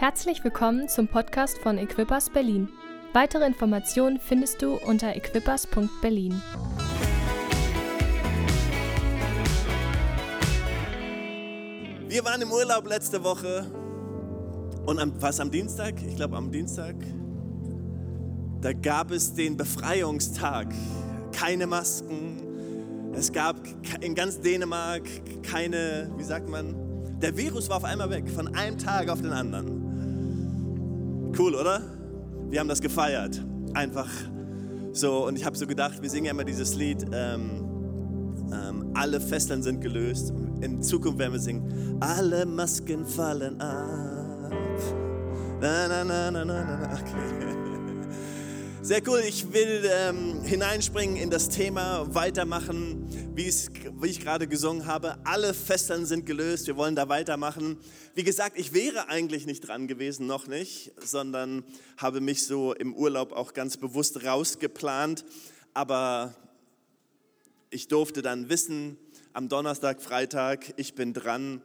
Herzlich willkommen zum Podcast von Equippers Berlin. Weitere Informationen findest du unter equippers.berlin. Wir waren im Urlaub letzte Woche und am, was am Dienstag? Ich glaube am Dienstag. Da gab es den Befreiungstag. Keine Masken. Es gab in ganz Dänemark keine, wie sagt man, der Virus war auf einmal weg, von einem Tag auf den anderen. Cool, oder? Wir haben das gefeiert. Einfach so. Und ich habe so gedacht, wir singen ja immer dieses Lied, ähm, ähm, alle Fesseln sind gelöst. In Zukunft werden wir singen, alle Masken fallen ab. Na, na, na, na, na, na. Okay. Sehr cool, ich will ähm, hineinspringen in das Thema, weitermachen, wie ich gerade gesungen habe. Alle Fesseln sind gelöst, wir wollen da weitermachen. Wie gesagt, ich wäre eigentlich nicht dran gewesen, noch nicht, sondern habe mich so im Urlaub auch ganz bewusst rausgeplant. Aber ich durfte dann wissen, am Donnerstag, Freitag, ich bin dran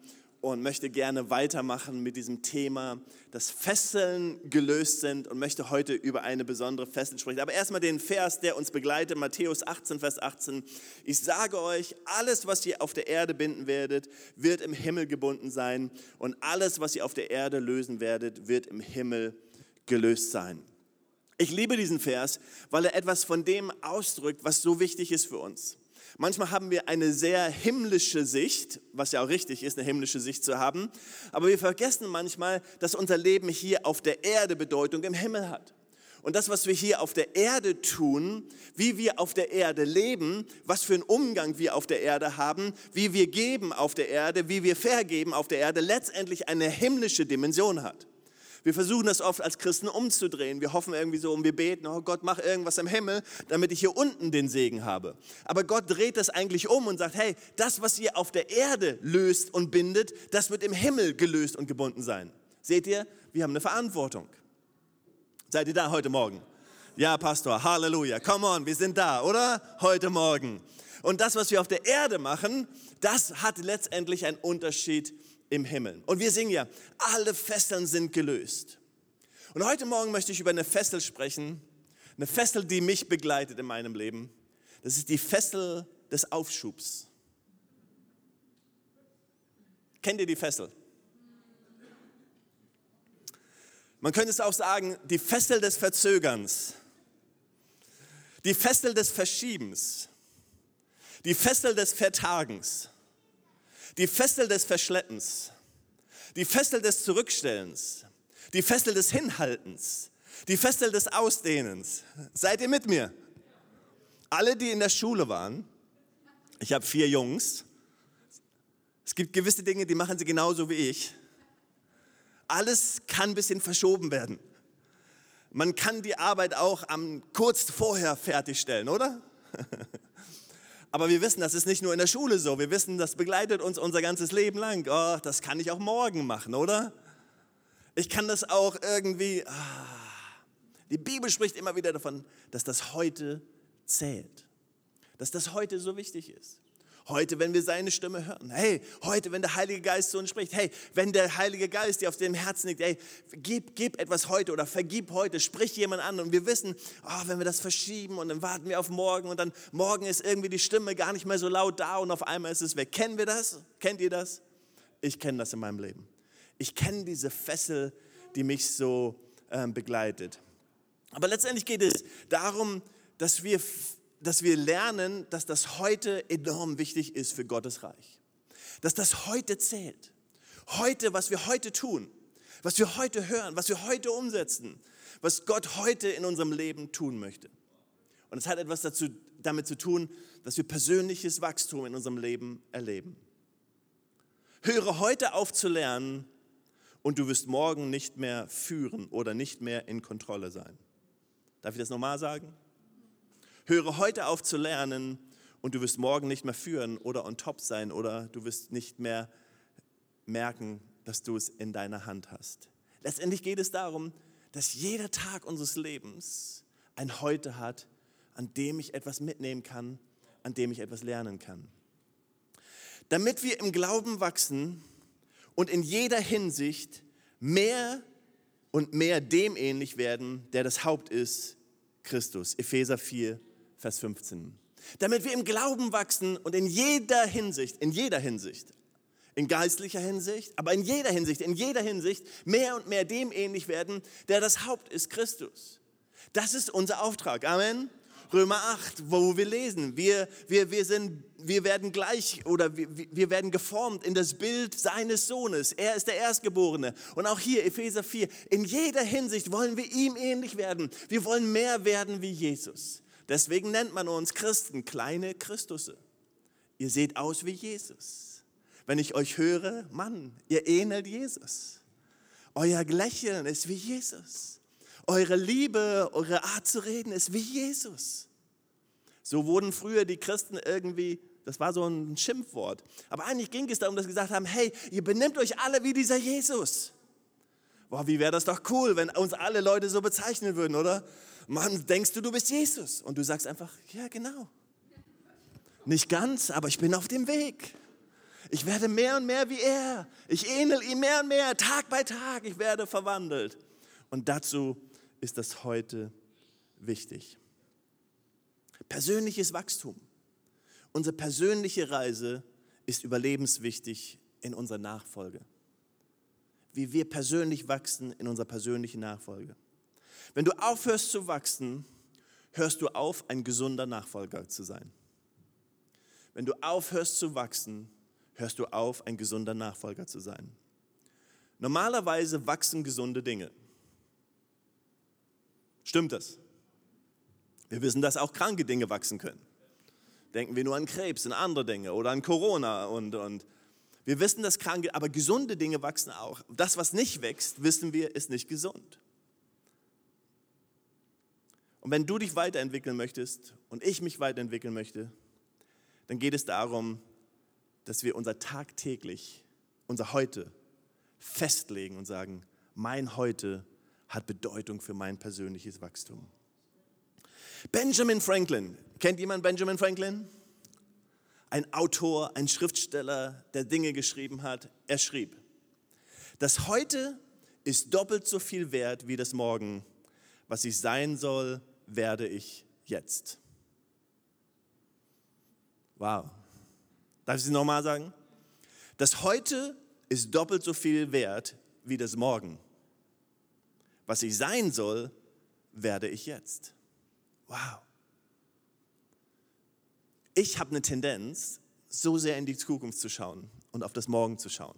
und möchte gerne weitermachen mit diesem Thema, dass Fesseln gelöst sind und möchte heute über eine besondere Fessel sprechen. Aber erstmal den Vers, der uns begleitet, Matthäus 18, Vers 18. Ich sage euch, alles, was ihr auf der Erde binden werdet, wird im Himmel gebunden sein und alles, was ihr auf der Erde lösen werdet, wird im Himmel gelöst sein. Ich liebe diesen Vers, weil er etwas von dem ausdrückt, was so wichtig ist für uns. Manchmal haben wir eine sehr himmlische Sicht, was ja auch richtig ist, eine himmlische Sicht zu haben. Aber wir vergessen manchmal, dass unser Leben hier auf der Erde Bedeutung im Himmel hat. Und das, was wir hier auf der Erde tun, wie wir auf der Erde leben, was für einen Umgang wir auf der Erde haben, wie wir geben auf der Erde, wie wir vergeben auf der Erde, letztendlich eine himmlische Dimension hat. Wir versuchen das oft als Christen umzudrehen. Wir hoffen irgendwie so und wir beten, oh Gott, mach irgendwas im Himmel, damit ich hier unten den Segen habe. Aber Gott dreht das eigentlich um und sagt, hey, das, was ihr auf der Erde löst und bindet, das wird im Himmel gelöst und gebunden sein. Seht ihr, wir haben eine Verantwortung. Seid ihr da heute Morgen? Ja, Pastor, Halleluja. Come on, wir sind da, oder? Heute Morgen. Und das, was wir auf der Erde machen, das hat letztendlich einen Unterschied im Himmel. Und wir singen ja, alle Fesseln sind gelöst. Und heute Morgen möchte ich über eine Fessel sprechen, eine Fessel, die mich begleitet in meinem Leben. Das ist die Fessel des Aufschubs. Kennt ihr die Fessel? Man könnte es auch sagen, die Fessel des Verzögerns, die Fessel des Verschiebens, die Fessel des Vertagens die Fessel des Verschleppens, die Fessel des Zurückstellens, die Fessel des Hinhaltens, die Fessel des Ausdehnens. Seid ihr mit mir? Alle, die in der Schule waren, ich habe vier Jungs, es gibt gewisse Dinge, die machen sie genauso wie ich. Alles kann ein bisschen verschoben werden. Man kann die Arbeit auch am kurz vorher fertigstellen, oder? Aber wir wissen, das ist nicht nur in der Schule so. Wir wissen, das begleitet uns unser ganzes Leben lang. Oh, das kann ich auch morgen machen, oder? Ich kann das auch irgendwie. Ah. Die Bibel spricht immer wieder davon, dass das heute zählt. Dass das heute so wichtig ist. Heute, wenn wir seine Stimme hören. Hey, heute, wenn der Heilige Geist zu uns spricht. Hey, wenn der Heilige Geist dir auf dem Herzen liegt. Hey, gib, gib etwas heute oder vergib heute. Sprich jemand an. Und wir wissen, oh, wenn wir das verschieben und dann warten wir auf morgen und dann morgen ist irgendwie die Stimme gar nicht mehr so laut da und auf einmal ist es weg. Kennen wir das? Kennt ihr das? Ich kenne das in meinem Leben. Ich kenne diese Fessel, die mich so ähm, begleitet. Aber letztendlich geht es darum, dass wir dass wir lernen, dass das heute enorm wichtig ist für Gottes Reich. Dass das heute zählt. Heute, was wir heute tun, was wir heute hören, was wir heute umsetzen, was Gott heute in unserem Leben tun möchte. Und es hat etwas dazu, damit zu tun, dass wir persönliches Wachstum in unserem Leben erleben. Höre heute auf zu lernen und du wirst morgen nicht mehr führen oder nicht mehr in Kontrolle sein. Darf ich das nochmal sagen? Höre heute auf zu lernen und du wirst morgen nicht mehr führen oder on top sein oder du wirst nicht mehr merken, dass du es in deiner Hand hast. Letztendlich geht es darum, dass jeder Tag unseres Lebens ein Heute hat, an dem ich etwas mitnehmen kann, an dem ich etwas lernen kann. Damit wir im Glauben wachsen und in jeder Hinsicht mehr und mehr dem ähnlich werden, der das Haupt ist, Christus. Epheser 4, Vers 15. Damit wir im Glauben wachsen und in jeder Hinsicht, in jeder Hinsicht, in geistlicher Hinsicht, aber in jeder Hinsicht, in jeder Hinsicht mehr und mehr dem ähnlich werden, der das Haupt ist, Christus. Das ist unser Auftrag. Amen. Römer 8, wo wir lesen, wir, wir, wir, sind, wir werden gleich oder wir, wir werden geformt in das Bild seines Sohnes. Er ist der Erstgeborene. Und auch hier, Epheser 4, in jeder Hinsicht wollen wir ihm ähnlich werden. Wir wollen mehr werden wie Jesus. Deswegen nennt man uns Christen kleine Christusse. Ihr seht aus wie Jesus. Wenn ich euch höre, Mann, ihr ähnelt Jesus. Euer Lächeln ist wie Jesus. Eure Liebe, eure Art zu reden ist wie Jesus. So wurden früher die Christen irgendwie, das war so ein Schimpfwort. Aber eigentlich ging es darum, dass sie gesagt haben, hey, ihr benimmt euch alle wie dieser Jesus. Boah, wie wäre das doch cool, wenn uns alle Leute so bezeichnen würden, oder? Mann, denkst du, du bist Jesus? Und du sagst einfach, ja, genau. Nicht ganz, aber ich bin auf dem Weg. Ich werde mehr und mehr wie er. Ich ähnel ihm mehr und mehr, Tag bei Tag. Ich werde verwandelt. Und dazu ist das heute wichtig. Persönliches Wachstum. Unsere persönliche Reise ist überlebenswichtig in unserer Nachfolge. Wie wir persönlich wachsen in unserer persönlichen Nachfolge. Wenn du aufhörst zu wachsen, hörst du auf, ein gesunder Nachfolger zu sein. Wenn du aufhörst zu wachsen, hörst du auf, ein gesunder Nachfolger zu sein. Normalerweise wachsen gesunde Dinge. Stimmt das? Wir wissen, dass auch kranke Dinge wachsen können. Denken wir nur an Krebs und andere Dinge oder an Corona und, und wir wissen, dass kranke, aber gesunde Dinge wachsen auch. Das, was nicht wächst, wissen wir, ist nicht gesund. Und wenn du dich weiterentwickeln möchtest und ich mich weiterentwickeln möchte, dann geht es darum, dass wir unser tagtäglich, unser Heute festlegen und sagen, mein Heute hat Bedeutung für mein persönliches Wachstum. Benjamin Franklin, kennt jemand Benjamin Franklin? Ein Autor, ein Schriftsteller, der Dinge geschrieben hat. Er schrieb, das Heute ist doppelt so viel wert wie das Morgen. Was ich sein soll, werde ich jetzt. Wow. Darf ich es nochmal sagen? Das Heute ist doppelt so viel wert wie das Morgen was ich sein soll, werde ich jetzt. Wow. Ich habe eine Tendenz, so sehr in die Zukunft zu schauen und auf das Morgen zu schauen.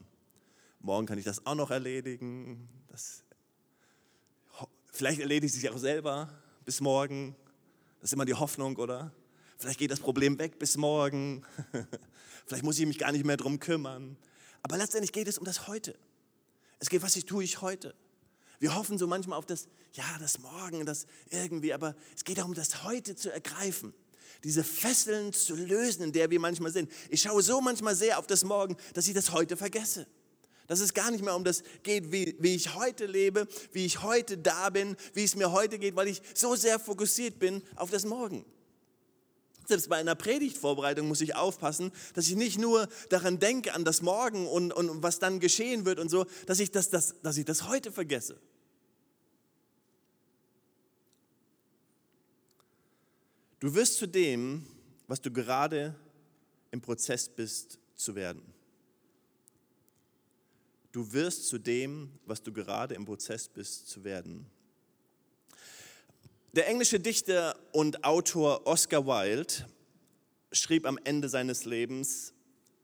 Morgen kann ich das auch noch erledigen. Das, vielleicht erledigt es sich auch selber bis morgen. Das ist immer die Hoffnung, oder? Vielleicht geht das Problem weg bis morgen. vielleicht muss ich mich gar nicht mehr darum kümmern. Aber letztendlich geht es um das Heute. Es geht, was ich tue ich heute. Wir hoffen so manchmal auf das, ja, das Morgen, das irgendwie, aber es geht darum, das Heute zu ergreifen. Diese Fesseln zu lösen, in der wir manchmal sind. Ich schaue so manchmal sehr auf das Morgen, dass ich das Heute vergesse. Dass es gar nicht mehr um das geht, wie, wie ich heute lebe, wie ich heute da bin, wie es mir heute geht, weil ich so sehr fokussiert bin auf das Morgen. Selbst bei einer Predigtvorbereitung muss ich aufpassen, dass ich nicht nur daran denke, an das Morgen und, und was dann geschehen wird und so, dass ich das, das, dass ich das heute vergesse. Du wirst zu dem, was du gerade im Prozess bist, zu werden. Du wirst zu dem, was du gerade im Prozess bist, zu werden. Der englische Dichter und Autor Oscar Wilde schrieb am Ende seines Lebens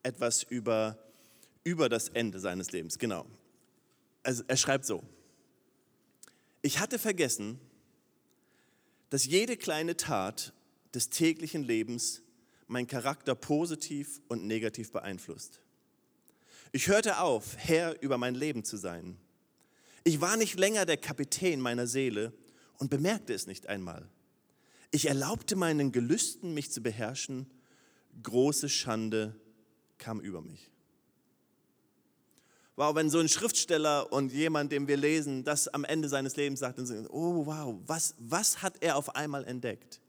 etwas über, über das Ende seines Lebens. Genau. Also er schreibt so, ich hatte vergessen, dass jede kleine Tat des täglichen Lebens meinen Charakter positiv und negativ beeinflusst. Ich hörte auf, Herr über mein Leben zu sein. Ich war nicht länger der Kapitän meiner Seele, und bemerkte es nicht einmal. Ich erlaubte meinen Gelüsten, mich zu beherrschen. Große Schande kam über mich. Wow, wenn so ein Schriftsteller und jemand, dem wir lesen, das am Ende seines Lebens sagt, dann sind, oh wow, was, was hat er auf einmal entdeckt?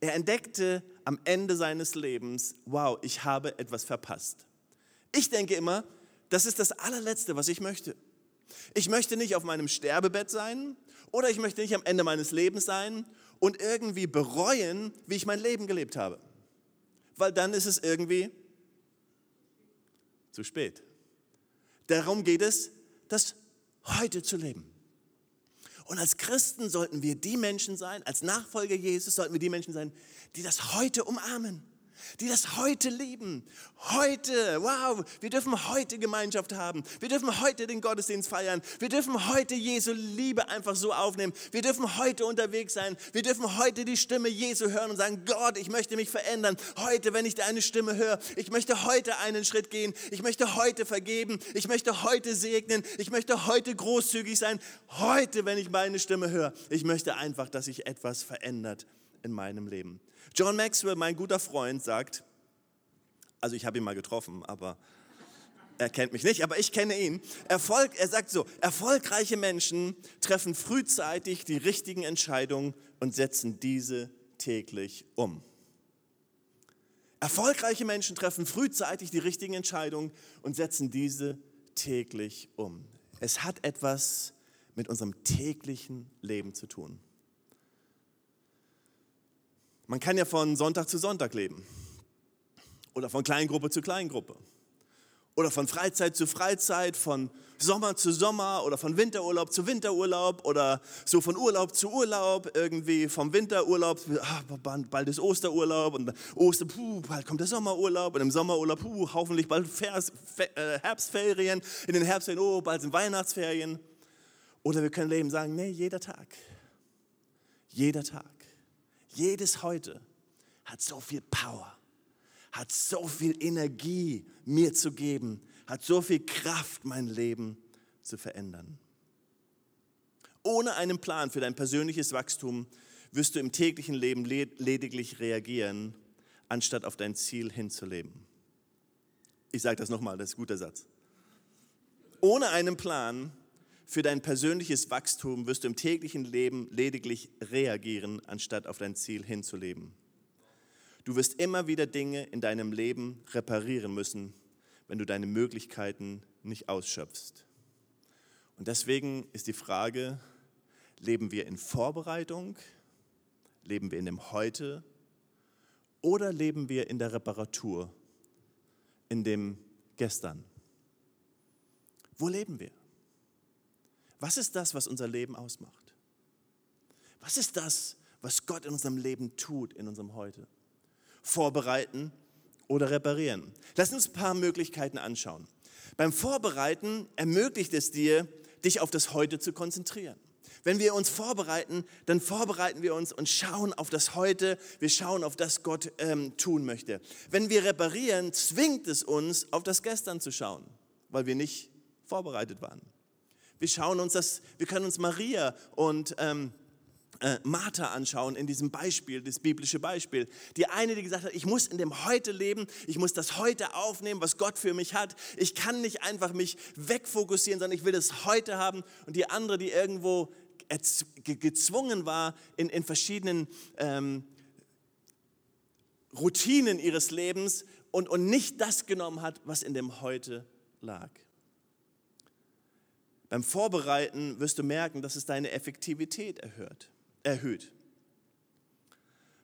Er entdeckte am Ende seines Lebens, wow, ich habe etwas verpasst. Ich denke immer, das ist das allerletzte, was ich möchte. Ich möchte nicht auf meinem Sterbebett sein oder ich möchte nicht am Ende meines Lebens sein und irgendwie bereuen, wie ich mein Leben gelebt habe. Weil dann ist es irgendwie zu spät. Darum geht es, das heute zu leben. Und als Christen sollten wir die Menschen sein, als Nachfolger Jesus sollten wir die Menschen sein, die das heute umarmen die das heute lieben. Heute, wow, wir dürfen heute Gemeinschaft haben. Wir dürfen heute den Gottesdienst feiern. Wir dürfen heute Jesu Liebe einfach so aufnehmen. Wir dürfen heute unterwegs sein. Wir dürfen heute die Stimme Jesu hören und sagen, Gott, ich möchte mich verändern. Heute, wenn ich deine Stimme höre, ich möchte heute einen Schritt gehen. Ich möchte heute vergeben. Ich möchte heute segnen. Ich möchte heute großzügig sein. Heute, wenn ich meine Stimme höre. Ich möchte einfach, dass sich etwas verändert in meinem Leben. John Maxwell, mein guter Freund, sagt, also ich habe ihn mal getroffen, aber er kennt mich nicht, aber ich kenne ihn. Erfolg, er sagt so, erfolgreiche Menschen treffen frühzeitig die richtigen Entscheidungen und setzen diese täglich um. Erfolgreiche Menschen treffen frühzeitig die richtigen Entscheidungen und setzen diese täglich um. Es hat etwas mit unserem täglichen Leben zu tun. Man kann ja von Sonntag zu Sonntag leben. Oder von Kleingruppe zu Kleingruppe. Oder von Freizeit zu Freizeit, von Sommer zu Sommer oder von Winterurlaub zu Winterurlaub oder so von Urlaub zu Urlaub, irgendwie vom Winterurlaub, ah, bald ist Osterurlaub und Oster, puh, bald kommt der Sommerurlaub und im Sommerurlaub, puh, hoffentlich bald äh, Herbstferien, in den Herbstferien, oh, bald sind Weihnachtsferien. Oder wir können leben sagen, nee, jeder Tag, jeder Tag jedes heute hat so viel Power, hat so viel Energie mir zu geben, hat so viel Kraft, mein Leben zu verändern. Ohne einen Plan für dein persönliches Wachstum wirst du im täglichen Leben lediglich reagieren, anstatt auf dein Ziel hinzuleben. Ich sage das nochmal, das ist ein guter Satz. Ohne einen Plan für dein persönliches Wachstum wirst du im täglichen Leben lediglich reagieren, anstatt auf dein Ziel hinzuleben. Du wirst immer wieder Dinge in deinem Leben reparieren müssen, wenn du deine Möglichkeiten nicht ausschöpfst. Und deswegen ist die Frage, leben wir in Vorbereitung, leben wir in dem Heute oder leben wir in der Reparatur, in dem Gestern? Wo leben wir? Was ist das, was unser Leben ausmacht? Was ist das, was Gott in unserem Leben tut, in unserem Heute? Vorbereiten oder reparieren? Lass uns ein paar Möglichkeiten anschauen. Beim Vorbereiten ermöglicht es dir, dich auf das Heute zu konzentrieren. Wenn wir uns vorbereiten, dann vorbereiten wir uns und schauen auf das Heute, wir schauen auf das Gott ähm, tun möchte. Wenn wir reparieren, zwingt es uns, auf das Gestern zu schauen, weil wir nicht vorbereitet waren. Wir schauen uns das, wir können uns Maria und ähm, äh, Martha anschauen in diesem Beispiel, das biblische Beispiel. Die eine, die gesagt hat, ich muss in dem Heute leben, ich muss das Heute aufnehmen, was Gott für mich hat. Ich kann nicht einfach mich wegfokussieren, sondern ich will das Heute haben. Und die andere, die irgendwo gezwungen war, in, in verschiedenen ähm, Routinen ihres Lebens und, und nicht das genommen hat, was in dem Heute lag. Beim Vorbereiten wirst du merken, dass es deine Effektivität erhöht. erhöht.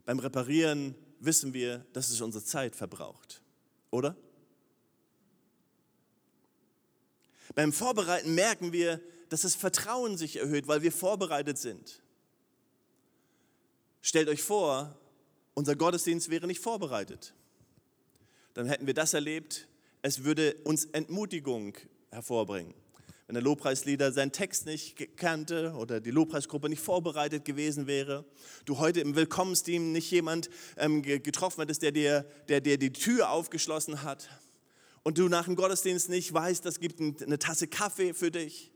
Beim Reparieren wissen wir, dass es unsere Zeit verbraucht, oder? Beim Vorbereiten merken wir, dass das Vertrauen sich erhöht, weil wir vorbereitet sind. Stellt euch vor, unser Gottesdienst wäre nicht vorbereitet. Dann hätten wir das erlebt, es würde uns Entmutigung hervorbringen wenn der Lobpreislieder seinen Text nicht kannte oder die Lobpreisgruppe nicht vorbereitet gewesen wäre, du heute im Willkommensteam nicht jemand ähm, getroffen hättest, der dir, der dir die Tür aufgeschlossen hat und du nach dem Gottesdienst nicht weißt, es gibt eine Tasse Kaffee für dich.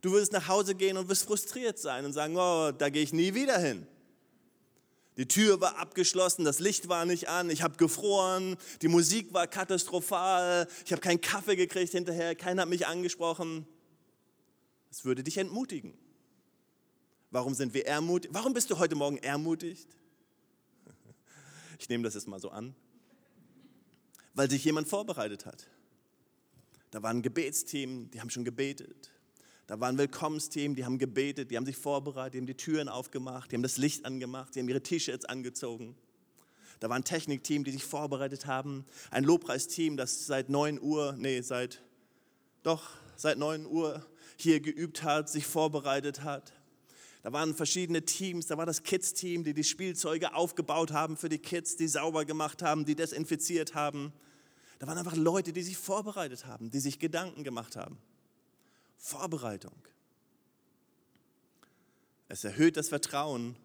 Du würdest nach Hause gehen und wirst frustriert sein und sagen, oh, da gehe ich nie wieder hin. Die Tür war abgeschlossen, das Licht war nicht an, ich habe gefroren, die Musik war katastrophal, ich habe keinen Kaffee gekriegt hinterher, keiner hat mich angesprochen. Es würde dich entmutigen. Warum sind wir ermutigt? Warum bist du heute Morgen ermutigt? Ich nehme das jetzt mal so an. Weil sich jemand vorbereitet hat. Da war ein Gebetsteam, die haben schon gebetet. Da war ein Willkommensteam, die haben gebetet, die haben sich vorbereitet, die haben die Türen aufgemacht, die haben das Licht angemacht, die haben ihre T-Shirts angezogen. Da war ein Technikteam, die sich vorbereitet haben, ein Lobpreisteam, das seit 9 Uhr, nee, seit, doch, seit 9 Uhr hier geübt hat, sich vorbereitet hat. Da waren verschiedene Teams, da war das Kids-Team, die die Spielzeuge aufgebaut haben für die Kids, die sauber gemacht haben, die desinfiziert haben. Da waren einfach Leute, die sich vorbereitet haben, die sich Gedanken gemacht haben. Vorbereitung. Es erhöht das Vertrauen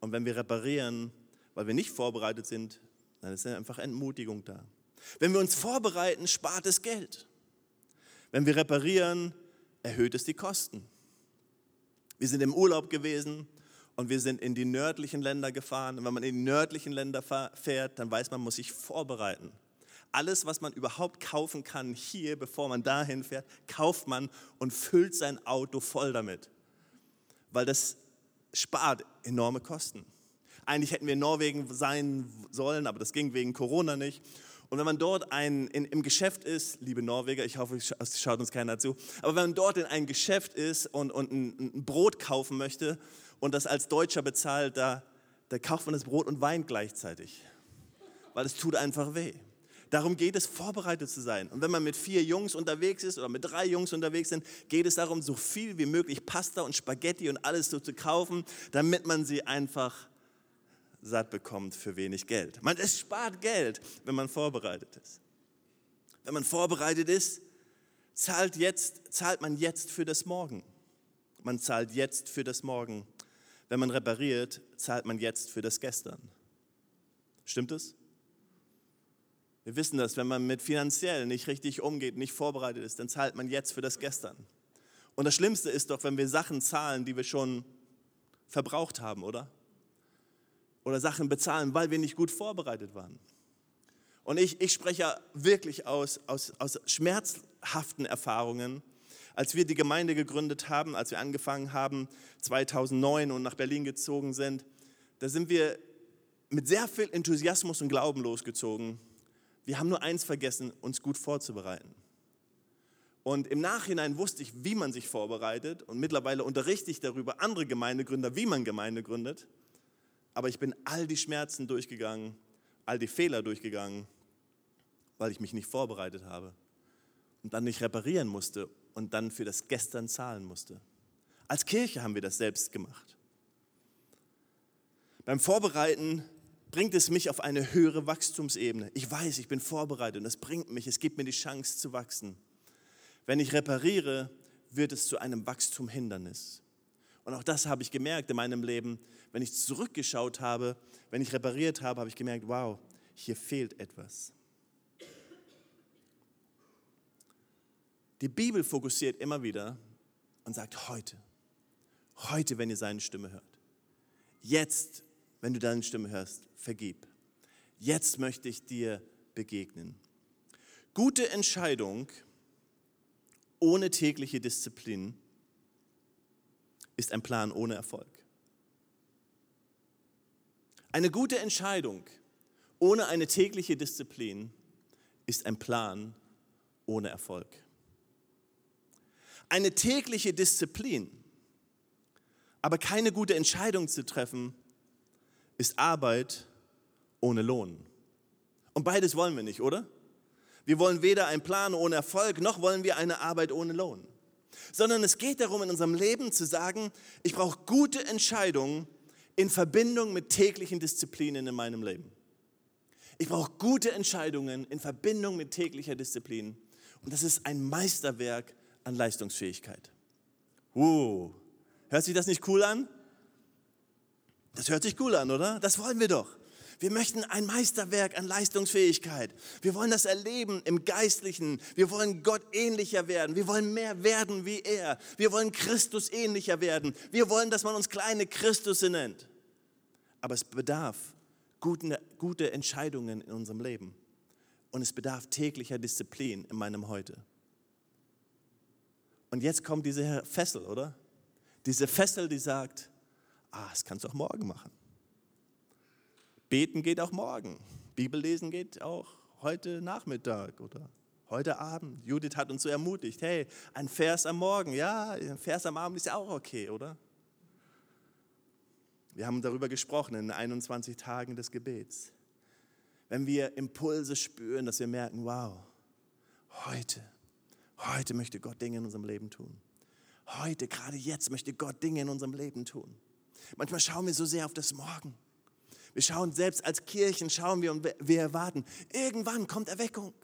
und wenn wir reparieren, weil wir nicht vorbereitet sind, dann ist einfach Entmutigung da. Wenn wir uns vorbereiten, spart es Geld. Wenn wir reparieren, erhöht es die Kosten. Wir sind im Urlaub gewesen und wir sind in die nördlichen Länder gefahren. Und wenn man in die nördlichen Länder fährt, dann weiß man, man muss sich vorbereiten. Alles, was man überhaupt kaufen kann hier, bevor man dahin fährt, kauft man und füllt sein Auto voll damit. Weil das spart enorme Kosten. Eigentlich hätten wir in Norwegen sein sollen, aber das ging wegen Corona nicht. Und wenn man dort ein, in, im Geschäft ist, liebe Norweger, ich hoffe, es schaut uns keiner zu, aber wenn man dort in ein Geschäft ist und, und ein, ein Brot kaufen möchte und das als Deutscher bezahlt, da, da kauft man das Brot und weint gleichzeitig, weil es tut einfach weh. Darum geht es, vorbereitet zu sein. Und wenn man mit vier Jungs unterwegs ist oder mit drei Jungs unterwegs sind, geht es darum, so viel wie möglich Pasta und Spaghetti und alles so zu kaufen, damit man sie einfach satt bekommt für wenig Geld. Man, es spart Geld, wenn man vorbereitet ist. Wenn man vorbereitet ist, zahlt, jetzt, zahlt man jetzt für das Morgen. Man zahlt jetzt für das Morgen. Wenn man repariert, zahlt man jetzt für das Gestern. Stimmt es? Wir wissen das, wenn man mit finanziell nicht richtig umgeht, nicht vorbereitet ist, dann zahlt man jetzt für das Gestern. Und das Schlimmste ist doch, wenn wir Sachen zahlen, die wir schon verbraucht haben, oder? Oder Sachen bezahlen, weil wir nicht gut vorbereitet waren. Und ich, ich spreche wirklich aus, aus, aus schmerzhaften Erfahrungen. Als wir die Gemeinde gegründet haben, als wir angefangen haben, 2009 und nach Berlin gezogen sind, da sind wir mit sehr viel Enthusiasmus und Glauben losgezogen wir haben nur eins vergessen, uns gut vorzubereiten. Und im Nachhinein wusste ich, wie man sich vorbereitet und mittlerweile unterrichte ich darüber andere Gemeindegründer, wie man Gemeinde gründet. Aber ich bin all die Schmerzen durchgegangen, all die Fehler durchgegangen, weil ich mich nicht vorbereitet habe und dann nicht reparieren musste und dann für das Gestern zahlen musste. Als Kirche haben wir das selbst gemacht. Beim Vorbereiten bringt es mich auf eine höhere Wachstumsebene. Ich weiß, ich bin vorbereitet und es bringt mich, es gibt mir die Chance zu wachsen. Wenn ich repariere, wird es zu einem Wachstumhindernis. Und auch das habe ich gemerkt in meinem Leben. Wenn ich zurückgeschaut habe, wenn ich repariert habe, habe ich gemerkt, wow, hier fehlt etwas. Die Bibel fokussiert immer wieder und sagt heute, heute, wenn ihr seine Stimme hört. Jetzt wenn du deine Stimme hörst, vergib. Jetzt möchte ich dir begegnen. Gute Entscheidung ohne tägliche Disziplin ist ein Plan ohne Erfolg. Eine gute Entscheidung ohne eine tägliche Disziplin ist ein Plan ohne Erfolg. Eine tägliche Disziplin, aber keine gute Entscheidung zu treffen, ist Arbeit ohne Lohn. Und beides wollen wir nicht, oder? Wir wollen weder einen Plan ohne Erfolg, noch wollen wir eine Arbeit ohne Lohn. Sondern es geht darum, in unserem Leben zu sagen, ich brauche gute Entscheidungen in Verbindung mit täglichen Disziplinen in meinem Leben. Ich brauche gute Entscheidungen in Verbindung mit täglicher Disziplin. Und das ist ein Meisterwerk an Leistungsfähigkeit. Uh, hört sich das nicht cool an? Das hört sich cool an, oder? Das wollen wir doch. Wir möchten ein Meisterwerk an Leistungsfähigkeit. Wir wollen das erleben im Geistlichen. Wir wollen Gott ähnlicher werden. Wir wollen mehr werden wie er. Wir wollen Christus ähnlicher werden. Wir wollen, dass man uns kleine Christusse nennt. Aber es bedarf guten, gute Entscheidungen in unserem Leben. Und es bedarf täglicher Disziplin in meinem Heute. Und jetzt kommt diese Fessel, oder? Diese Fessel, die sagt, Ah, das kannst du auch morgen machen. Beten geht auch morgen. Bibellesen geht auch heute Nachmittag oder heute Abend. Judith hat uns so ermutigt, hey, ein Vers am Morgen, ja, ein Vers am Abend ist ja auch okay, oder? Wir haben darüber gesprochen in 21 Tagen des Gebets. Wenn wir Impulse spüren, dass wir merken, wow, heute, heute möchte Gott Dinge in unserem Leben tun. Heute, gerade jetzt möchte Gott Dinge in unserem Leben tun. Manchmal schauen wir so sehr auf das Morgen. Wir schauen selbst als Kirchen, schauen wir und wir erwarten, irgendwann kommt Erweckung.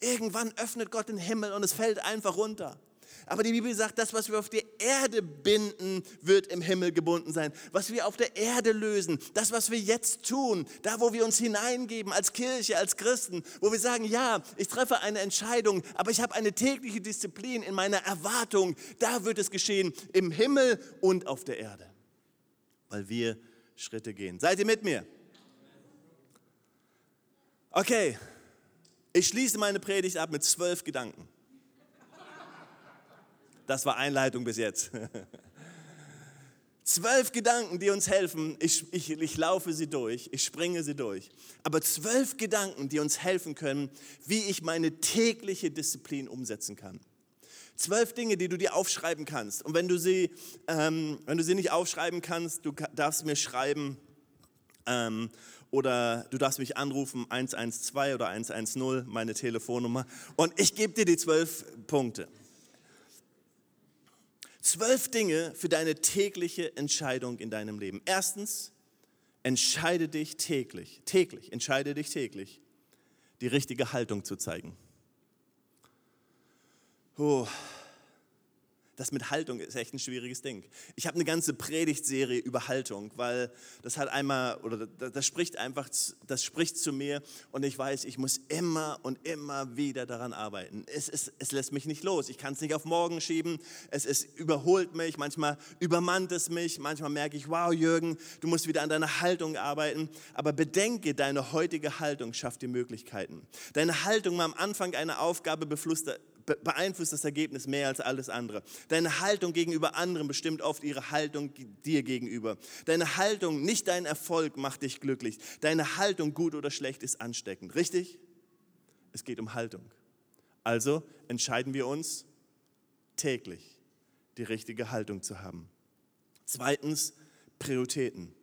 Irgendwann öffnet Gott den Himmel und es fällt einfach runter. Aber die Bibel sagt, das, was wir auf der Erde binden, wird im Himmel gebunden sein. Was wir auf der Erde lösen, das, was wir jetzt tun, da, wo wir uns hineingeben als Kirche, als Christen, wo wir sagen, ja, ich treffe eine Entscheidung, aber ich habe eine tägliche Disziplin in meiner Erwartung, da wird es geschehen, im Himmel und auf der Erde. Weil wir Schritte gehen. Seid ihr mit mir? Okay, ich schließe meine Predigt ab mit zwölf Gedanken. Das war Einleitung bis jetzt. Zwölf Gedanken, die uns helfen. Ich, ich, ich laufe sie durch, ich springe sie durch. Aber zwölf Gedanken, die uns helfen können, wie ich meine tägliche Disziplin umsetzen kann. Zwölf Dinge, die du dir aufschreiben kannst. Und wenn du sie, ähm, wenn du sie nicht aufschreiben kannst, du darfst mir schreiben ähm, oder du darfst mich anrufen, 112 oder 110, meine Telefonnummer. Und ich gebe dir die zwölf Punkte. Zwölf Dinge für deine tägliche Entscheidung in deinem Leben. Erstens, entscheide dich täglich, täglich, entscheide dich täglich, die richtige Haltung zu zeigen. Oh, das mit Haltung ist echt ein schwieriges Ding. Ich habe eine ganze Predigtserie über Haltung, weil das hat einmal oder das spricht einfach, das spricht zu mir und ich weiß, ich muss immer und immer wieder daran arbeiten. Es, es, es lässt mich nicht los. Ich kann es nicht auf morgen schieben. Es, es überholt mich. Manchmal übermannt es mich. Manchmal merke ich, wow, Jürgen, du musst wieder an deiner Haltung arbeiten. Aber bedenke, deine heutige Haltung schafft die Möglichkeiten. Deine Haltung am Anfang einer Aufgabe beeinflusst das Ergebnis mehr als alles andere. Deine Haltung gegenüber anderen bestimmt oft ihre Haltung dir gegenüber. Deine Haltung, nicht dein Erfolg macht dich glücklich. Deine Haltung, gut oder schlecht, ist ansteckend. Richtig? Es geht um Haltung. Also entscheiden wir uns täglich, die richtige Haltung zu haben. Zweitens, Prioritäten.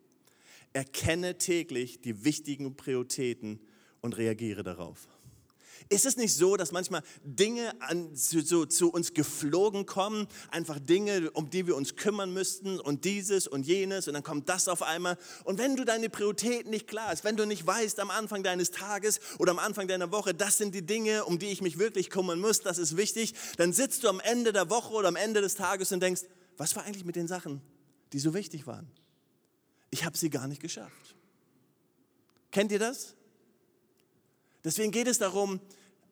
Erkenne täglich die wichtigen Prioritäten und reagiere darauf. Ist es nicht so, dass manchmal Dinge an, zu, zu, zu, uns geflogen kommen, einfach Dinge, um die wir uns kümmern müssten und dieses und jenes und dann kommt das auf einmal. Und wenn du deine Prioritäten nicht klar hast, wenn du nicht weißt am Anfang deines Tages oder am Anfang deiner Woche, das sind die Dinge, um die ich mich wirklich kümmern muss, das ist wichtig, dann sitzt du am Ende der Woche oder am Ende des Tages und denkst, was war eigentlich mit den Sachen, die so wichtig waren? Ich habe sie gar nicht geschafft. Kennt ihr das? Deswegen geht es darum,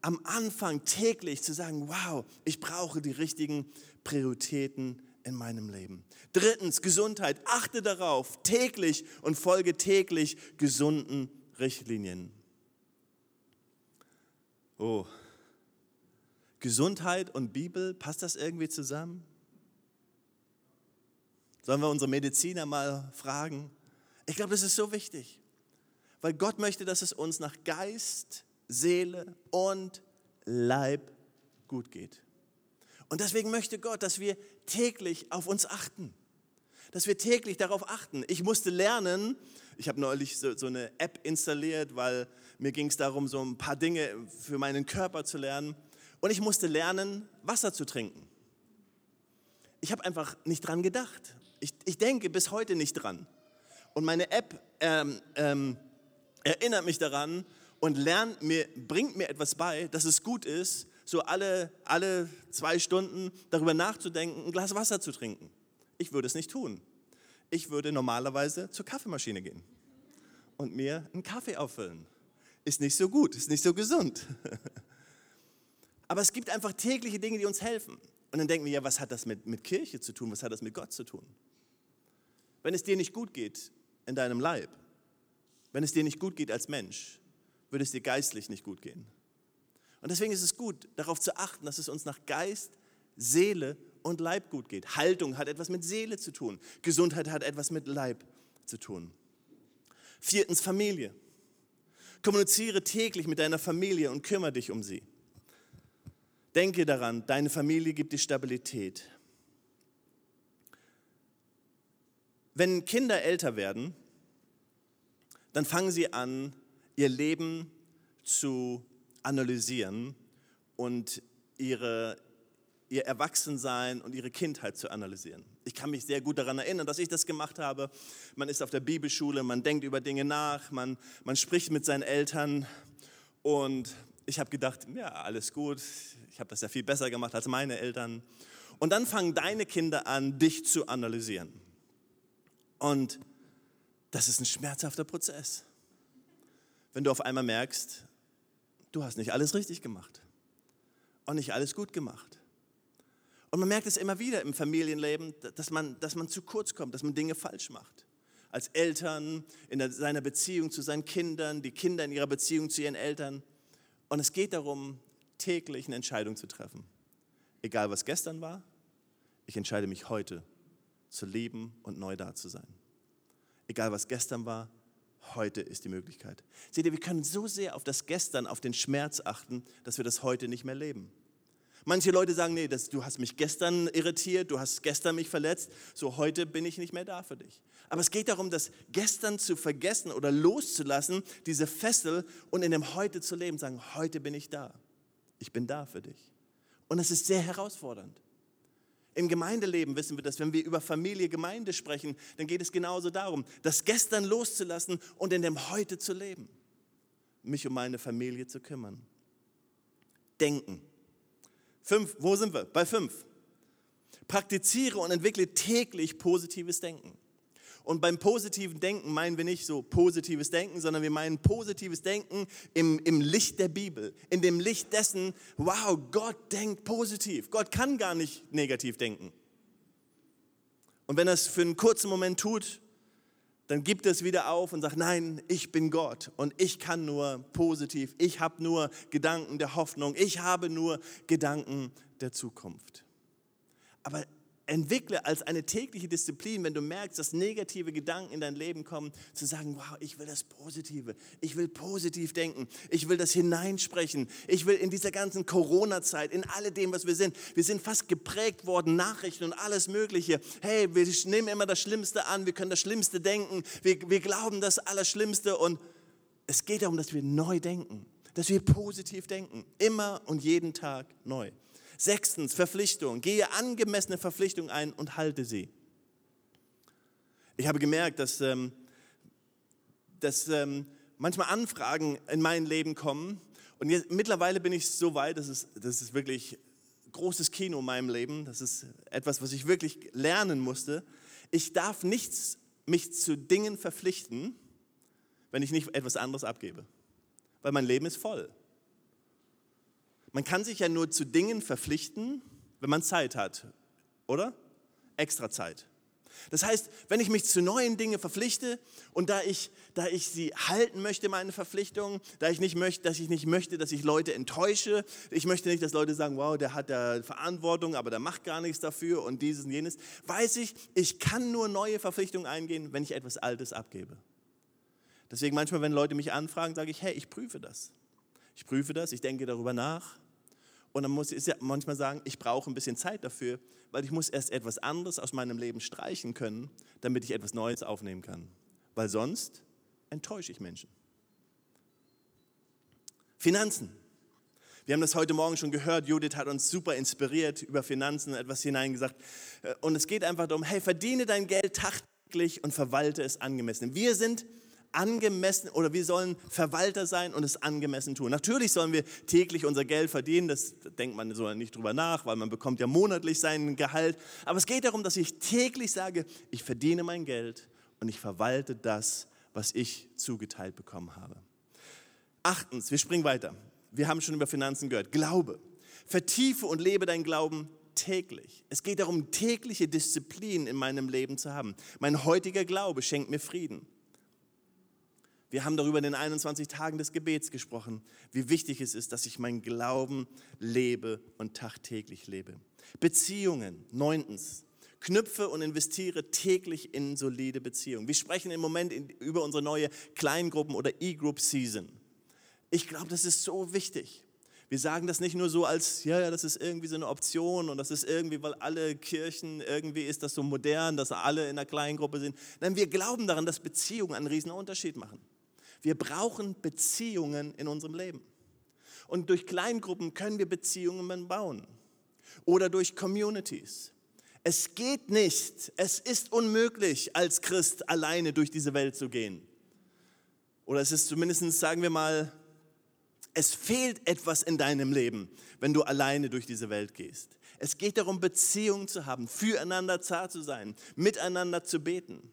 am Anfang täglich zu sagen, wow, ich brauche die richtigen Prioritäten in meinem Leben. Drittens, Gesundheit. Achte darauf täglich und folge täglich gesunden Richtlinien. Oh, Gesundheit und Bibel, passt das irgendwie zusammen? Sollen wir unsere Mediziner mal fragen? Ich glaube, das ist so wichtig, weil Gott möchte, dass es uns nach Geist, Seele und Leib gut geht. Und deswegen möchte Gott, dass wir täglich auf uns achten. Dass wir täglich darauf achten. Ich musste lernen, ich habe neulich so, so, eine App installiert, weil mir ging es darum, so ein paar Dinge für meinen Körper zu lernen. Und ich musste lernen, Wasser zu trinken. Ich habe einfach nicht dran gedacht. Ich, ich, denke bis heute nicht dran. Und meine App ähm, ähm, erinnert mich daran, und lernt mir, bringt mir etwas bei, dass es gut ist, so alle, alle zwei Stunden darüber nachzudenken, ein Glas Wasser zu trinken. Ich würde es nicht tun. Ich würde normalerweise zur Kaffeemaschine gehen und mir einen Kaffee auffüllen. Ist nicht so gut, ist nicht so gesund. Aber es gibt einfach tägliche Dinge, die uns helfen. Und dann denken wir, ja, was hat das mit, mit Kirche zu tun? Was hat das mit Gott zu tun? Wenn es dir nicht gut geht in deinem Leib, wenn es dir nicht gut geht als Mensch, würde es dir geistlich nicht gut gehen. Und deswegen ist es gut, darauf zu achten, dass es uns nach Geist, Seele und Leib gut geht. Haltung hat etwas mit Seele zu tun. Gesundheit hat etwas mit Leib zu tun. Viertens Familie. Kommuniziere täglich mit deiner Familie und kümmere dich um sie. Denke daran, deine Familie gibt dir Stabilität. Wenn Kinder älter werden, dann fangen sie an, ihr Leben zu analysieren und ihre, ihr Erwachsensein und ihre Kindheit zu analysieren. Ich kann mich sehr gut daran erinnern, dass ich das gemacht habe. Man ist auf der Bibelschule, man denkt über Dinge nach, man, man spricht mit seinen Eltern und ich habe gedacht, ja, alles gut, ich habe das ja viel besser gemacht als meine Eltern. Und dann fangen deine Kinder an, dich zu analysieren. Und das ist ein schmerzhafter Prozess. Wenn du auf einmal merkst, du hast nicht alles richtig gemacht und nicht alles gut gemacht. Und man merkt es immer wieder im Familienleben, dass man, dass man zu kurz kommt, dass man Dinge falsch macht. Als Eltern, in der, seiner Beziehung zu seinen Kindern, die Kinder in ihrer Beziehung zu ihren Eltern. Und es geht darum, täglich eine Entscheidung zu treffen. Egal was gestern war, ich entscheide mich heute zu leben und neu da zu sein. Egal was gestern war, heute ist die Möglichkeit. Seht ihr, wir können so sehr auf das Gestern, auf den Schmerz achten, dass wir das heute nicht mehr leben. Manche Leute sagen, nee, das, du hast mich gestern irritiert, du hast gestern mich verletzt, so heute bin ich nicht mehr da für dich. Aber es geht darum, das gestern zu vergessen oder loszulassen, diese Fessel und in dem Heute zu leben, sagen, heute bin ich da. Ich bin da für dich. Und es ist sehr herausfordernd. Im Gemeindeleben wissen wir das, wenn wir über Familie, Gemeinde sprechen, dann geht es genauso darum, das Gestern loszulassen und in dem Heute zu leben. Mich um meine Familie zu kümmern. Denken. Fünf, wo sind wir? Bei fünf. Praktiziere und entwickle täglich positives Denken. Und beim positiven Denken meinen wir nicht so positives Denken, sondern wir meinen positives Denken im, im Licht der Bibel, in dem Licht dessen, wow, Gott denkt positiv. Gott kann gar nicht negativ denken. Und wenn er es für einen kurzen Moment tut, dann gibt es wieder auf und sagt, nein, ich bin Gott und ich kann nur positiv, ich habe nur Gedanken der Hoffnung, ich habe nur Gedanken der Zukunft. Aber entwickle als eine tägliche Disziplin, wenn du merkst, dass negative Gedanken in dein Leben kommen, zu sagen, wow, ich will das Positive, ich will positiv denken, ich will das hineinsprechen, ich will in dieser ganzen Corona-Zeit, in alledem, was wir sind, wir sind fast geprägt worden, Nachrichten und alles Mögliche. Hey, wir nehmen immer das Schlimmste an, wir können das Schlimmste denken, wir, wir glauben das Allerschlimmste und es geht darum, dass wir neu denken, dass wir positiv denken, immer und jeden Tag neu. Sechstens, Verpflichtung. Gehe angemessene Verpflichtungen ein und halte sie. Ich habe gemerkt, dass, ähm, dass ähm, manchmal Anfragen in mein Leben kommen. Und jetzt, mittlerweile bin ich so weit, das ist, das ist wirklich großes Kino in meinem Leben. Das ist etwas, was ich wirklich lernen musste. Ich darf nichts mich zu Dingen verpflichten, wenn ich nicht etwas anderes abgebe. Weil mein Leben ist voll. Man kann sich ja nur zu Dingen verpflichten, wenn man Zeit hat, oder? Extra Zeit. Das heißt, wenn ich mich zu neuen Dingen verpflichte und da ich, da ich sie halten möchte, meine Verpflichtungen, da ich nicht möchte, dass ich nicht möchte, dass ich Leute enttäusche, ich möchte nicht, dass Leute sagen, wow, der hat da Verantwortung, aber der macht gar nichts dafür und dieses und jenes, weiß ich, ich kann nur neue Verpflichtungen eingehen, wenn ich etwas Altes abgebe. Deswegen manchmal, wenn Leute mich anfragen, sage ich, hey, ich prüfe das. Ich prüfe das, ich denke darüber nach und dann muss ich ja manchmal sagen, ich brauche ein bisschen Zeit dafür, weil ich muss erst etwas anderes aus meinem Leben streichen können, damit ich etwas Neues aufnehmen kann. Weil sonst enttäusche ich Menschen. Finanzen. Wir haben das heute Morgen schon gehört. Judith hat uns super inspiriert über Finanzen, etwas hineingesagt. Und es geht einfach darum, hey, verdiene dein Geld tagtäglich und verwalte es angemessen. Wir sind angemessen oder wir sollen Verwalter sein und es angemessen tun. Natürlich sollen wir täglich unser Geld verdienen, das denkt man so nicht drüber nach, weil man bekommt ja monatlich sein Gehalt. Aber es geht darum, dass ich täglich sage, ich verdiene mein Geld und ich verwalte das, was ich zugeteilt bekommen habe. Achtens, wir springen weiter. Wir haben schon über Finanzen gehört. Glaube. Vertiefe und lebe dein Glauben täglich. Es geht darum, tägliche Disziplin in meinem Leben zu haben. Mein heutiger Glaube schenkt mir Frieden. Wir haben darüber in den 21 Tagen des Gebets gesprochen, wie wichtig es ist, dass ich meinen Glauben lebe und tagtäglich lebe. Beziehungen, neuntens. Knüpfe und investiere täglich in solide Beziehungen. Wir sprechen im Moment über unsere neue Kleingruppen- oder E-Group-Season. Ich glaube, das ist so wichtig. Wir sagen das nicht nur so als, ja, ja, das ist irgendwie so eine Option und das ist irgendwie, weil alle Kirchen, irgendwie ist das so modern, dass alle in einer kleinen Gruppe sind. Nein, wir glauben daran, dass Beziehungen einen riesen Unterschied machen. Wir brauchen Beziehungen in unserem Leben. Und durch Kleingruppen können wir Beziehungen bauen. Oder durch Communities. Es geht nicht, es ist unmöglich, als Christ alleine durch diese Welt zu gehen. Oder es ist zumindest, sagen wir mal, es fehlt etwas in deinem Leben, wenn du alleine durch diese Welt gehst. Es geht darum, Beziehungen zu haben, füreinander zart zu sein, miteinander zu beten.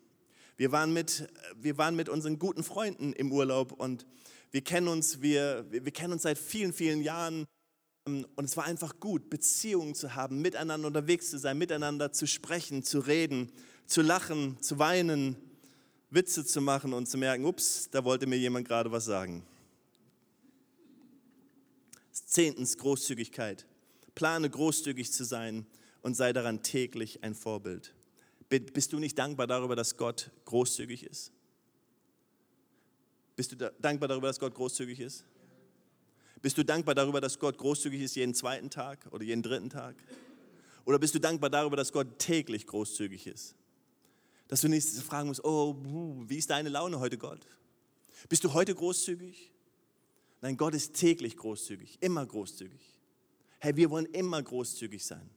Wir waren mit, wir waren mit unseren guten Freunden im Urlaub und wir kennen uns, wir, wir kennen uns seit vielen, vielen Jahren. Und es war einfach gut, Beziehungen zu haben, miteinander unterwegs zu sein, miteinander zu sprechen, zu reden, zu lachen, zu weinen, Witze zu machen und zu merken, ups, da wollte mir jemand gerade was sagen. Zehntens Großzügigkeit. Plane großzügig zu sein und sei daran täglich ein Vorbild. Bist du nicht dankbar darüber, dass Gott großzügig ist? Bist du dankbar darüber, dass Gott großzügig ist? Bist du dankbar darüber, dass Gott großzügig ist jeden zweiten Tag oder jeden dritten Tag? Oder bist du dankbar darüber, dass Gott täglich großzügig ist? Dass du nicht fragen musst, oh, wie ist deine Laune heute, Gott? Bist du heute großzügig? Nein, Gott ist täglich großzügig, immer großzügig. Hey, wir wollen immer großzügig sein.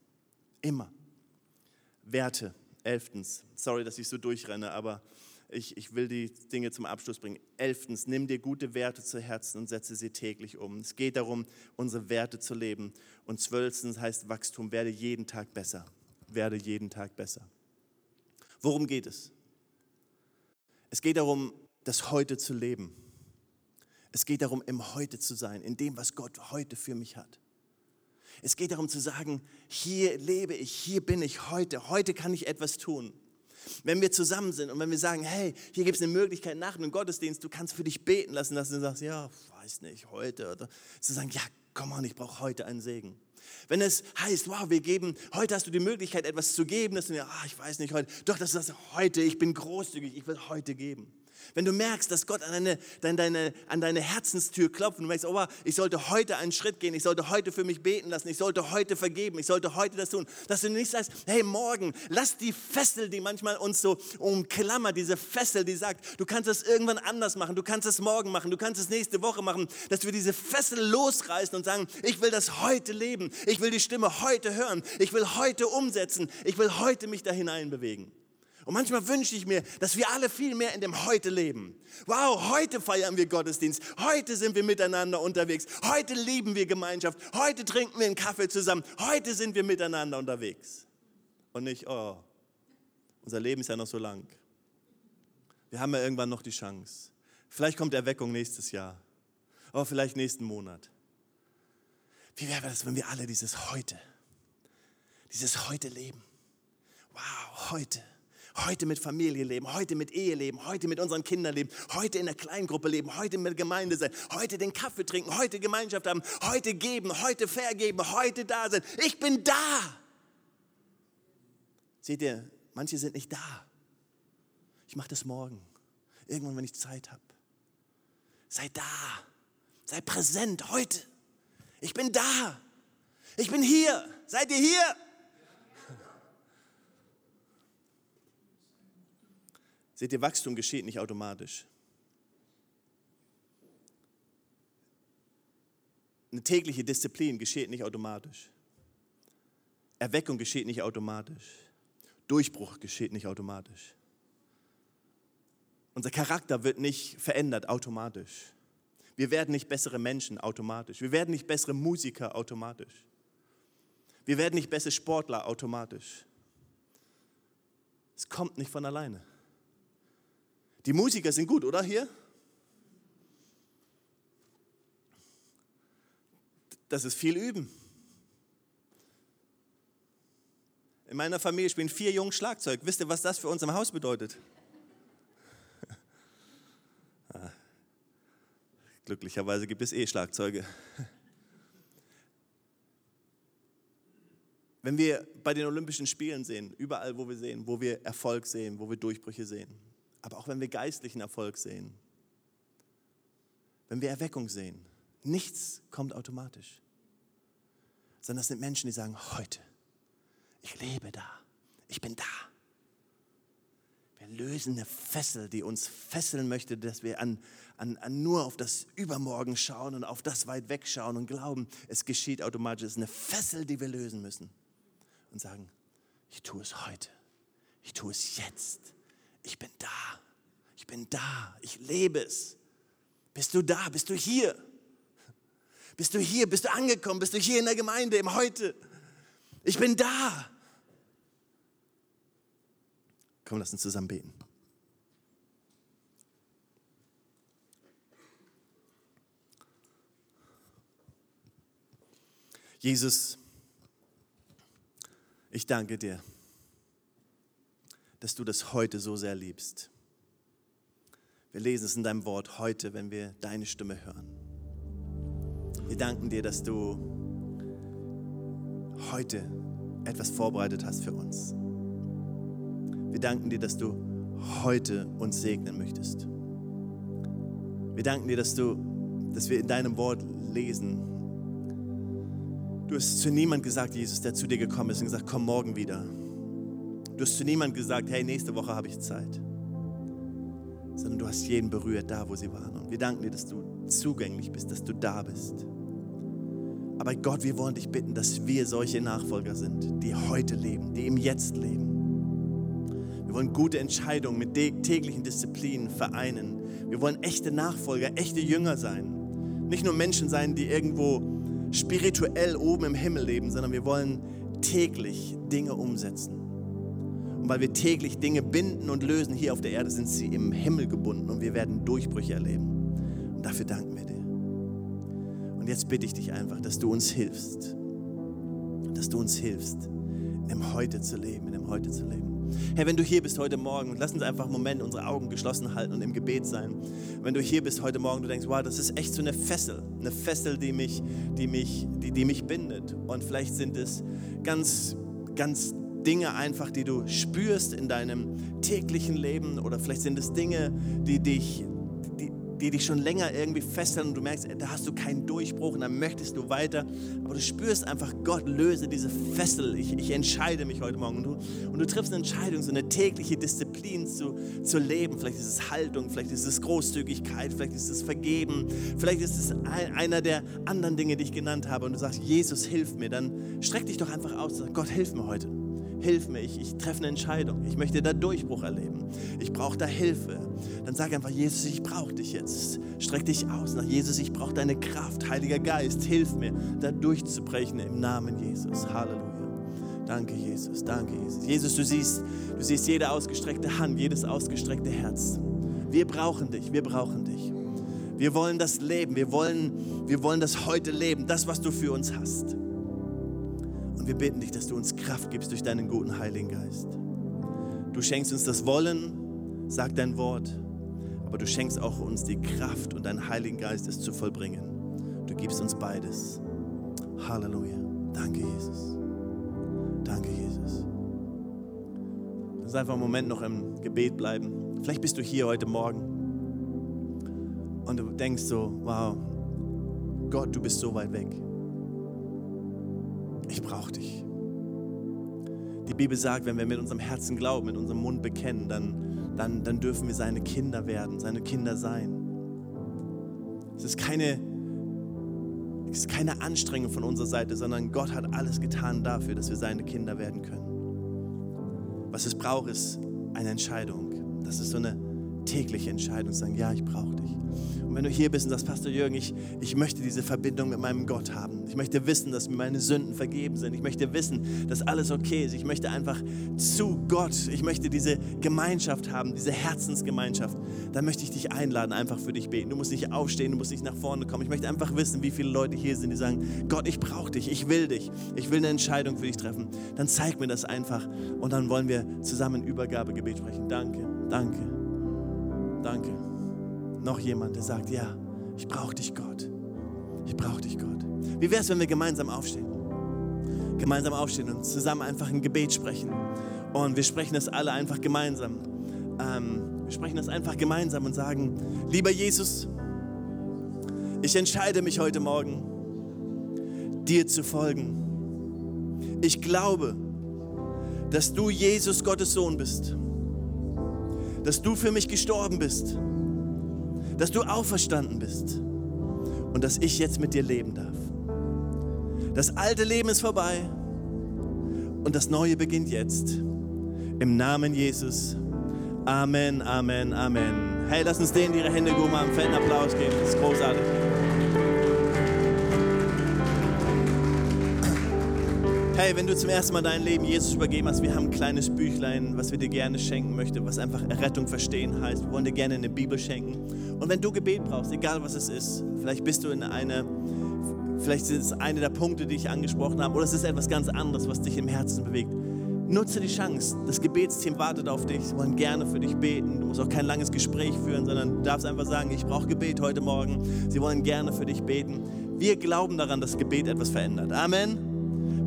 Immer. Werte. Elftens. Sorry, dass ich so durchrenne, aber ich, ich will die Dinge zum Abschluss bringen. Elftens, nimm dir gute Werte zu Herzen und setze sie täglich um. Es geht darum, unsere Werte zu leben. Und zwölftens heißt Wachstum, werde jeden Tag besser. Werde jeden Tag besser. Worum geht es? Es geht darum, das Heute zu leben. Es geht darum, im Heute zu sein, in dem, was Gott heute für mich hat. Es geht darum zu sagen, hier lebe ich, hier bin ich heute, heute kann ich etwas tun. Wenn wir zusammen sind und wenn wir sagen, hey, hier gibt es eine Möglichkeit nach dem Gottesdienst, du kannst für dich beten lassen, dass du sagst, ja, weiß nicht, heute. Oder zu sagen, ja, komm on, ich brauche heute einen Segen. Wenn es heißt, wow, wir geben, heute hast du die Möglichkeit, etwas zu geben, dass du ja, ah, ich weiß nicht heute, doch, das ist heute, ich bin großzügig, ich will heute geben. Wenn du merkst, dass Gott an deine, deine, an deine Herzenstür klopft und du merkst, oh, ich sollte heute einen Schritt gehen, ich sollte heute für mich beten lassen, ich sollte heute vergeben, ich sollte heute das tun, dass du nicht sagst, hey, morgen, lass die Fessel, die manchmal uns so umklammert, diese Fessel, die sagt, du kannst es irgendwann anders machen, du kannst es morgen machen, du kannst es nächste Woche machen, dass wir diese Fessel losreißen und sagen, ich will das heute leben, ich will die Stimme heute hören, ich will heute umsetzen, ich will heute mich da hineinbewegen. Und manchmal wünsche ich mir, dass wir alle viel mehr in dem Heute leben. Wow, heute feiern wir Gottesdienst. Heute sind wir miteinander unterwegs. Heute lieben wir Gemeinschaft. Heute trinken wir einen Kaffee zusammen. Heute sind wir miteinander unterwegs. Und nicht, oh, unser Leben ist ja noch so lang. Wir haben ja irgendwann noch die Chance. Vielleicht kommt Erweckung nächstes Jahr. Aber vielleicht nächsten Monat. Wie wäre das, wenn wir alle dieses Heute, dieses Heute leben? Wow, heute heute mit Familie leben, heute mit Ehe leben, heute mit unseren Kindern leben, heute in der Kleingruppe leben, heute mit Gemeinde sein, heute den Kaffee trinken, heute Gemeinschaft haben, heute geben, heute vergeben, heute da sein. Ich bin da. Seht ihr, manche sind nicht da. Ich mache das morgen, irgendwann, wenn ich Zeit habe. Sei da, sei präsent heute. Ich bin da. Ich bin hier. Seid ihr hier? Seht ihr, Wachstum geschieht nicht automatisch. Eine tägliche Disziplin geschieht nicht automatisch. Erweckung geschieht nicht automatisch. Durchbruch geschieht nicht automatisch. Unser Charakter wird nicht verändert automatisch. Wir werden nicht bessere Menschen automatisch. Wir werden nicht bessere Musiker automatisch. Wir werden nicht bessere Sportler automatisch. Es kommt nicht von alleine. Die Musiker sind gut, oder hier? Das ist viel Üben. In meiner Familie spielen vier Jungs Schlagzeug. Wisst ihr, was das für uns im Haus bedeutet? Ah. Glücklicherweise gibt es eh Schlagzeuge. Wenn wir bei den Olympischen Spielen sehen, überall wo wir sehen, wo wir Erfolg sehen, wo wir Durchbrüche sehen, aber auch wenn wir geistlichen Erfolg sehen, wenn wir Erweckung sehen, nichts kommt automatisch. sondern das sind Menschen, die sagen, heute, ich lebe da, ich bin da. Wir lösen eine Fessel, die uns fesseln möchte, dass wir an, an, an nur auf das Übermorgen schauen und auf das weit weg schauen und glauben, es geschieht automatisch. Es ist eine Fessel, die wir lösen müssen und sagen, ich tue es heute, ich tue es jetzt, ich bin da, ich bin da, ich lebe es. Bist du da? Bist du hier? Bist du hier? Bist du angekommen? Bist du hier in der Gemeinde im Heute? Ich bin da. Komm, lass uns zusammen beten. Jesus, ich danke dir, dass du das heute so sehr liebst. Wir lesen es in deinem Wort heute, wenn wir deine Stimme hören. Wir danken dir, dass du heute etwas vorbereitet hast für uns. Wir danken dir, dass du heute uns segnen möchtest. Wir danken dir, dass du, dass wir in deinem Wort lesen. Du hast zu niemand gesagt, Jesus, der zu dir gekommen ist und gesagt, komm morgen wieder. Du hast zu niemand gesagt, hey, nächste Woche habe ich Zeit. Sondern du hast jeden berührt, da wo sie waren. Und wir danken dir, dass du zugänglich bist, dass du da bist. Aber Gott, wir wollen dich bitten, dass wir solche Nachfolger sind, die heute leben, die im Jetzt leben. Wir wollen gute Entscheidungen mit täglichen Disziplinen vereinen. Wir wollen echte Nachfolger, echte Jünger sein. Nicht nur Menschen sein, die irgendwo spirituell oben im Himmel leben, sondern wir wollen täglich Dinge umsetzen. Und weil wir täglich Dinge binden und lösen hier auf der Erde, sind sie im Himmel gebunden und wir werden Durchbrüche erleben. Und dafür danken wir dir. Und jetzt bitte ich dich einfach, dass du uns hilfst. Dass du uns hilfst, im Heute zu leben, in dem Heute zu leben. Herr, wenn du hier bist heute Morgen, lass uns einfach einen Moment unsere Augen geschlossen halten und im Gebet sein. Wenn du hier bist heute Morgen, du denkst, wow, das ist echt so eine Fessel, eine Fessel, die mich, die mich, die, die mich bindet. Und vielleicht sind es ganz, ganz Dinge einfach, die du spürst in deinem täglichen Leben oder vielleicht sind es Dinge, die dich die dich schon länger irgendwie fesseln und du merkst, da hast du keinen Durchbruch und dann möchtest du weiter. Aber du spürst einfach, Gott löse diese Fessel. Ich, ich entscheide mich heute Morgen. Und du, und du triffst eine Entscheidung, so eine tägliche Disziplin zu, zu leben. Vielleicht ist es Haltung, vielleicht ist es Großzügigkeit, vielleicht ist es Vergeben, vielleicht ist es ein, einer der anderen Dinge, die ich genannt habe. Und du sagst, Jesus, hilf mir. Dann streck dich doch einfach aus und sag, Gott, hilf mir heute hilf mir, ich, ich treffe eine Entscheidung, ich möchte da Durchbruch erleben, ich brauche da Hilfe, dann sag einfach, Jesus, ich brauche dich jetzt. Streck dich aus nach Jesus, ich brauche deine Kraft, Heiliger Geist, hilf mir, da durchzubrechen im Namen Jesus. Halleluja. Danke, Jesus, danke, Jesus. Jesus, du siehst, du siehst jede ausgestreckte Hand, jedes ausgestreckte Herz. Wir brauchen dich, wir brauchen dich. Wir wollen das leben, wir wollen, wir wollen das heute leben, das, was du für uns hast wir bitten dich, dass du uns Kraft gibst durch deinen guten Heiligen Geist. Du schenkst uns das Wollen, sag dein Wort, aber du schenkst auch uns die Kraft und deinen Heiligen Geist, es zu vollbringen. Du gibst uns beides. Halleluja. Danke, Jesus. Danke, Jesus. Lass einfach einen Moment noch im Gebet bleiben. Vielleicht bist du hier heute Morgen und du denkst so, wow, Gott, du bist so weit weg ich brauche dich. Die Bibel sagt, wenn wir mit unserem Herzen glauben, mit unserem Mund bekennen, dann, dann, dann dürfen wir seine Kinder werden, seine Kinder sein. Es ist keine, es ist keine Anstrengung von unserer Seite, sondern Gott hat alles getan dafür, dass wir seine Kinder werden können. Was es braucht, ist eine Entscheidung. Das ist so eine tägliche Entscheidung, zu sagen, ja, ich brauche dich. Und wenn du hier bist und sagst, Pastor Jürgen, ich, ich möchte diese Verbindung mit meinem Gott haben. Ich möchte wissen, dass mir meine Sünden vergeben sind. Ich möchte wissen, dass alles okay ist. Ich möchte einfach zu Gott, ich möchte diese Gemeinschaft haben, diese Herzensgemeinschaft. Dann möchte ich dich einladen, einfach für dich beten. Du musst nicht aufstehen, du musst nicht nach vorne kommen. Ich möchte einfach wissen, wie viele Leute hier sind, die sagen, Gott, ich brauche dich, ich will dich. Ich will eine Entscheidung für dich treffen. Dann zeig mir das einfach und dann wollen wir zusammen Übergabegebet sprechen. Danke, danke, danke noch jemand, der sagt, ja, ich brauche dich, Gott. Ich brauche dich, Gott. Wie wäre es, wenn wir gemeinsam aufstehen? Gemeinsam aufstehen und zusammen einfach ein Gebet sprechen. Und wir sprechen das alle einfach gemeinsam. Ähm, wir sprechen das einfach gemeinsam und sagen, lieber Jesus, ich entscheide mich heute Morgen, dir zu folgen. Ich glaube, dass du Jesus Gottes Sohn bist. Dass du für mich gestorben bist. Dass du auferstanden bist. Und dass ich jetzt mit dir leben darf. Das alte Leben ist vorbei und das neue beginnt jetzt. Im Namen Jesus. Amen, Amen, Amen. Hey, lass uns denen ihre Hände gut machen, einen fetten Applaus geben. Das ist großartig. Hey, wenn du zum ersten Mal dein Leben Jesus übergeben hast, wir haben ein kleines Büchlein, was wir dir gerne schenken möchten, was einfach Errettung verstehen heißt. Wir wollen dir gerne eine Bibel schenken. Und wenn du Gebet brauchst, egal was es ist, vielleicht bist du in eine, vielleicht ist es eine der Punkte, die ich angesprochen habe, oder es ist etwas ganz anderes, was dich im Herzen bewegt. Nutze die Chance. Das Gebetsteam wartet auf dich. Sie wollen gerne für dich beten. Du musst auch kein langes Gespräch führen, sondern du darfst einfach sagen, ich brauche Gebet heute Morgen. Sie wollen gerne für dich beten. Wir glauben daran, dass Gebet etwas verändert. Amen.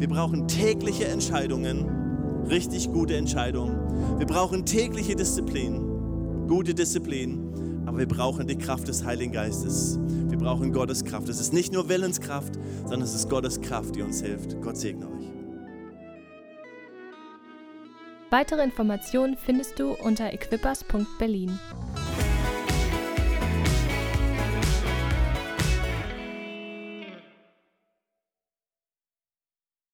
Wir brauchen tägliche Entscheidungen, richtig gute Entscheidungen. Wir brauchen tägliche Disziplin, gute Disziplin, aber wir brauchen die Kraft des Heiligen Geistes. Wir brauchen Gottes Kraft. Es ist nicht nur Willenskraft, sondern es ist Gottes Kraft, die uns hilft. Gott segne euch. Weitere Informationen findest du unter equippers.berlin.